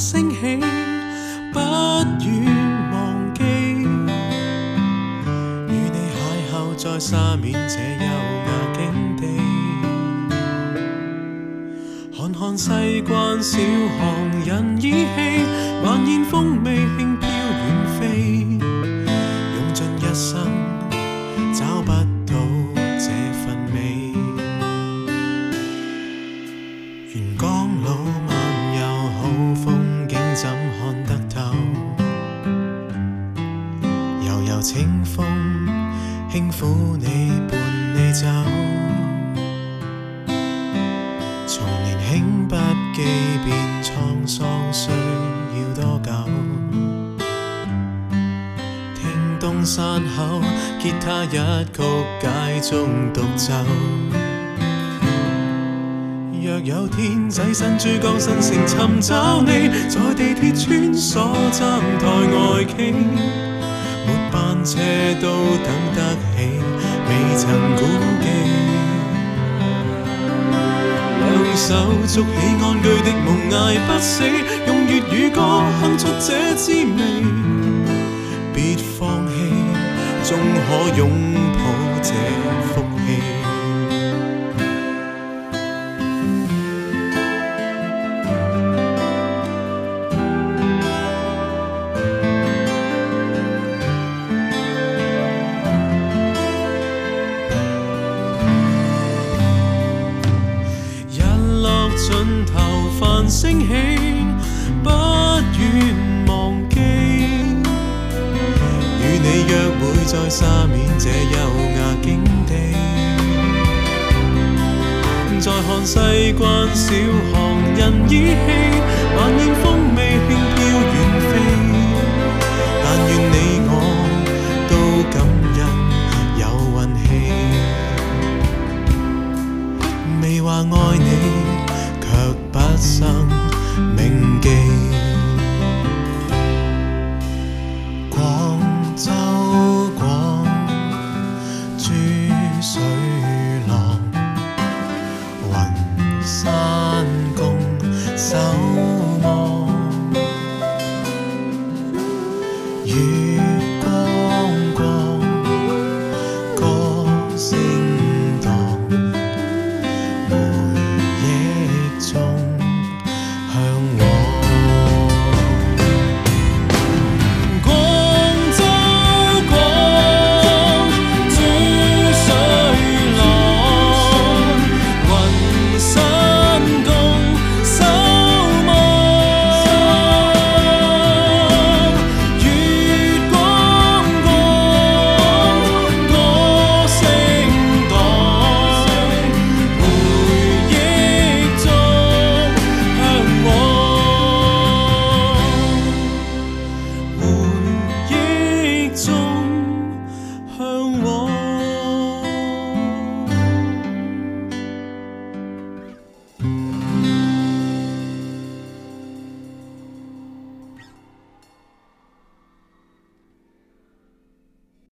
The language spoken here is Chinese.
升起，不愿忘记。与你邂逅在沙面这优雅境地，看看西关小巷人依稀，晚烟风味轻飘远飞。怎看得透？悠悠清风，轻抚你，伴你走。从年轻不羁变沧桑，需要多久？听东山口，吉他一曲，解中独奏。有天挤身珠江新城寻找你，在地铁穿梭站台外倾，末班车都等得起，未曾估计。两手捉起安居的梦挨不死，用粤语歌哼出这滋味，别放弃，终可拥抱这福气。升起，不愿忘记。与你约会在沙面这优雅境地，再看西关小巷人依稀，晚烟风微轻。水浪，云山共守望，月光光，歌声。